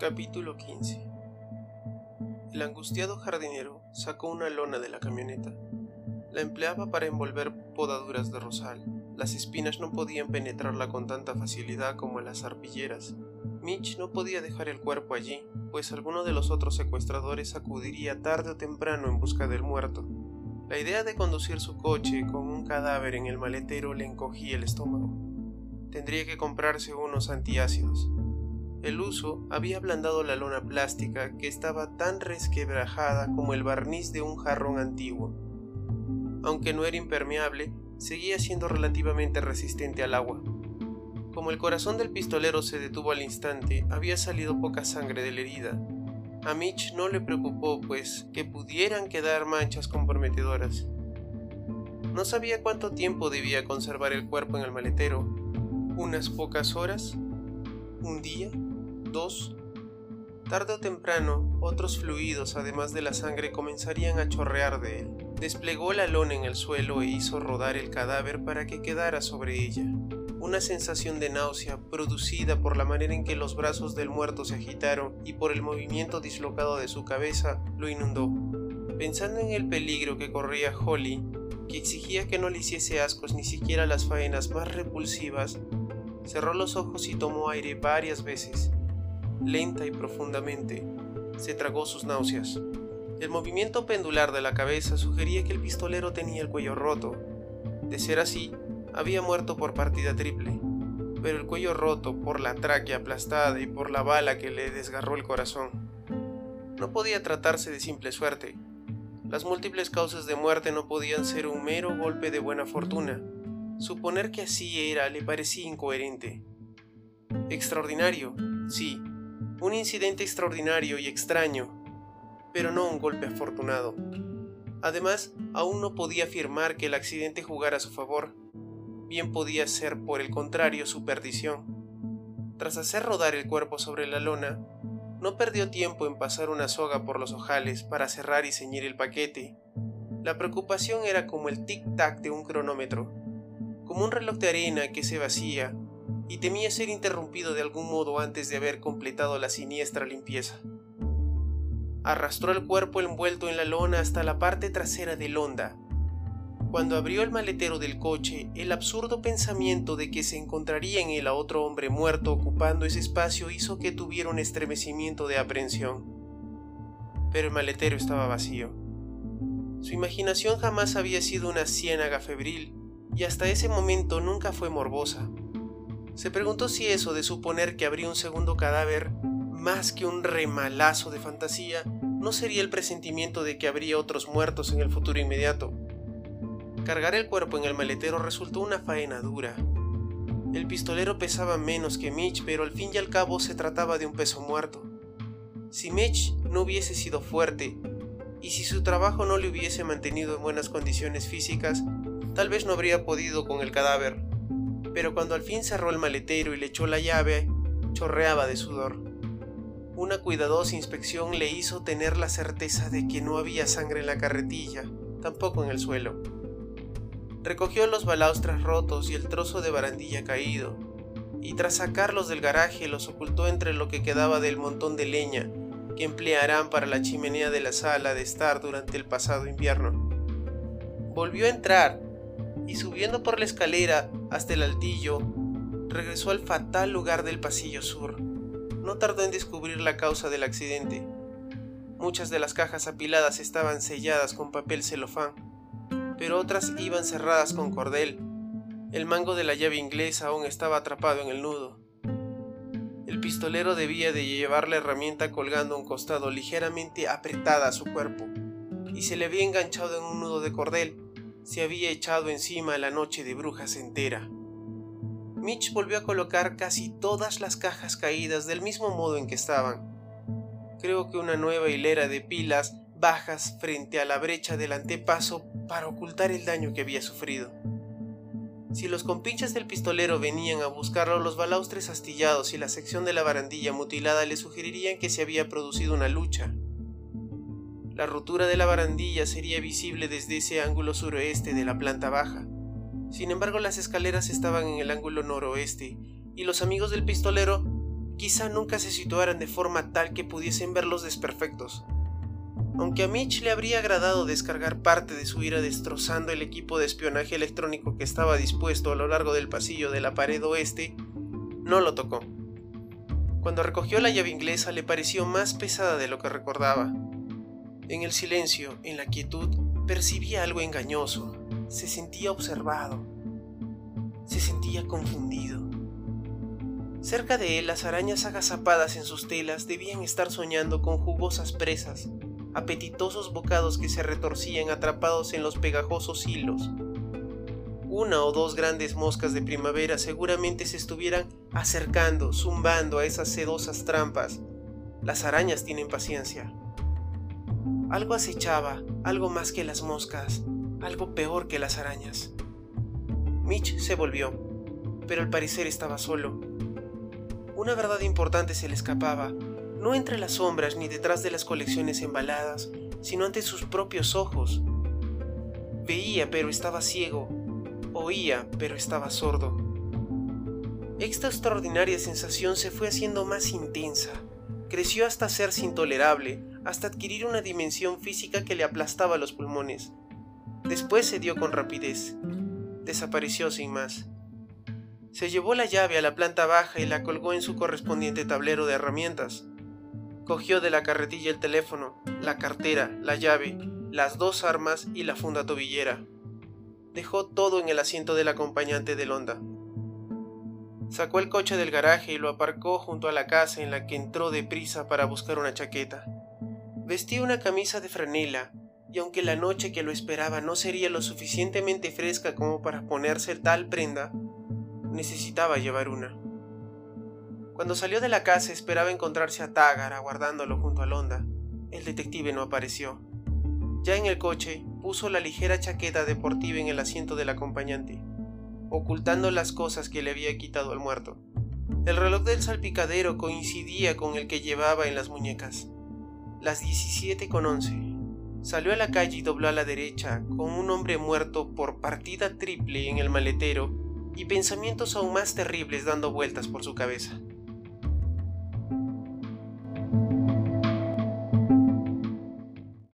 Capítulo 15 El angustiado jardinero sacó una lona de la camioneta. La empleaba para envolver podaduras de rosal. Las espinas no podían penetrarla con tanta facilidad como las arpilleras. Mitch no podía dejar el cuerpo allí, pues alguno de los otros secuestradores acudiría tarde o temprano en busca del muerto. La idea de conducir su coche con un cadáver en el maletero le encogía el estómago. Tendría que comprarse unos antiácidos. El uso había ablandado la lona plástica que estaba tan resquebrajada como el barniz de un jarrón antiguo. Aunque no era impermeable, seguía siendo relativamente resistente al agua. Como el corazón del pistolero se detuvo al instante, había salido poca sangre de la herida. A Mitch no le preocupó, pues, que pudieran quedar manchas comprometedoras. No sabía cuánto tiempo debía conservar el cuerpo en el maletero. ¿Unas pocas horas? ¿Un día? ¿Dos? Tarde o temprano, otros fluidos, además de la sangre, comenzarían a chorrear de él. Desplegó la lona en el suelo e hizo rodar el cadáver para que quedara sobre ella. Una sensación de náusea, producida por la manera en que los brazos del muerto se agitaron y por el movimiento dislocado de su cabeza, lo inundó. Pensando en el peligro que corría Holly, que exigía que no le hiciese ascos ni siquiera las faenas más repulsivas, cerró los ojos y tomó aire varias veces. Lenta y profundamente, se tragó sus náuseas. El movimiento pendular de la cabeza sugería que el pistolero tenía el cuello roto. De ser así, había muerto por partida triple, pero el cuello roto por la tráquea aplastada y por la bala que le desgarró el corazón. No podía tratarse de simple suerte. Las múltiples causas de muerte no podían ser un mero golpe de buena fortuna. Suponer que así era le parecía incoherente. Extraordinario, sí, un incidente extraordinario y extraño, pero no un golpe afortunado. Además, aún no podía afirmar que el accidente jugara a su favor bien podía ser por el contrario su perdición. Tras hacer rodar el cuerpo sobre la lona, no perdió tiempo en pasar una soga por los ojales para cerrar y ceñir el paquete. La preocupación era como el tic-tac de un cronómetro, como un reloj de arena que se vacía y temía ser interrumpido de algún modo antes de haber completado la siniestra limpieza. Arrastró el cuerpo envuelto en la lona hasta la parte trasera del Honda cuando abrió el maletero del coche, el absurdo pensamiento de que se encontraría en él a otro hombre muerto ocupando ese espacio hizo que tuviera un estremecimiento de aprensión. Pero el maletero estaba vacío. Su imaginación jamás había sido una ciénaga febril y hasta ese momento nunca fue morbosa. Se preguntó si eso de suponer que habría un segundo cadáver, más que un remalazo de fantasía, no sería el presentimiento de que habría otros muertos en el futuro inmediato. Cargar el cuerpo en el maletero resultó una faena dura. El pistolero pesaba menos que Mitch, pero al fin y al cabo se trataba de un peso muerto. Si Mitch no hubiese sido fuerte, y si su trabajo no le hubiese mantenido en buenas condiciones físicas, tal vez no habría podido con el cadáver. Pero cuando al fin cerró el maletero y le echó la llave, chorreaba de sudor. Una cuidadosa inspección le hizo tener la certeza de que no había sangre en la carretilla, tampoco en el suelo. Recogió los balaustres rotos y el trozo de barandilla caído, y tras sacarlos del garaje los ocultó entre lo que quedaba del montón de leña que emplearán para la chimenea de la sala de estar durante el pasado invierno. Volvió a entrar y subiendo por la escalera hasta el altillo, regresó al fatal lugar del pasillo sur. No tardó en descubrir la causa del accidente. Muchas de las cajas apiladas estaban selladas con papel celofán pero otras iban cerradas con cordel. El mango de la llave inglesa aún estaba atrapado en el nudo. El pistolero debía de llevar la herramienta colgando a un costado ligeramente apretada a su cuerpo, y se le había enganchado en un nudo de cordel, se había echado encima la noche de brujas entera. Mitch volvió a colocar casi todas las cajas caídas del mismo modo en que estaban. Creo que una nueva hilera de pilas bajas frente a la brecha del antepaso para ocultar el daño que había sufrido. Si los compinches del pistolero venían a buscarlo, los balaustres astillados y la sección de la barandilla mutilada le sugerirían que se había producido una lucha. La rotura de la barandilla sería visible desde ese ángulo suroeste de la planta baja. Sin embargo, las escaleras estaban en el ángulo noroeste, y los amigos del pistolero quizá nunca se situaran de forma tal que pudiesen ver los desperfectos. Aunque a Mitch le habría agradado descargar parte de su ira destrozando el equipo de espionaje electrónico que estaba dispuesto a lo largo del pasillo de la pared oeste, no lo tocó. Cuando recogió la llave inglesa le pareció más pesada de lo que recordaba. En el silencio, en la quietud, percibía algo engañoso. Se sentía observado. Se sentía confundido. Cerca de él, las arañas agazapadas en sus telas debían estar soñando con jugosas presas, apetitosos bocados que se retorcían atrapados en los pegajosos hilos. Una o dos grandes moscas de primavera seguramente se estuvieran acercando, zumbando a esas sedosas trampas. Las arañas tienen paciencia. Algo acechaba, algo más que las moscas, algo peor que las arañas. Mitch se volvió, pero al parecer estaba solo. Una verdad importante se le escapaba, no entre las sombras ni detrás de las colecciones embaladas, sino ante sus propios ojos. Veía pero estaba ciego, oía pero estaba sordo. Esta extraordinaria sensación se fue haciendo más intensa, creció hasta hacerse intolerable, hasta adquirir una dimensión física que le aplastaba los pulmones. Después se dio con rapidez. Desapareció sin más. Se llevó la llave a la planta baja y la colgó en su correspondiente tablero de herramientas. Cogió de la carretilla el teléfono, la cartera, la llave, las dos armas y la funda tobillera. Dejó todo en el asiento del acompañante del Honda. Sacó el coche del garaje y lo aparcó junto a la casa en la que entró deprisa para buscar una chaqueta. Vestía una camisa de franela, y aunque la noche que lo esperaba no sería lo suficientemente fresca como para ponerse tal prenda, necesitaba llevar una. Cuando salió de la casa esperaba encontrarse a Tagar aguardándolo junto a Londa. El detective no apareció. Ya en el coche, puso la ligera chaqueta deportiva en el asiento del acompañante, ocultando las cosas que le había quitado al muerto. El reloj del salpicadero coincidía con el que llevaba en las muñecas. Las 17 con 11. Salió a la calle y dobló a la derecha, con un hombre muerto por partida triple en el maletero y pensamientos aún más terribles dando vueltas por su cabeza.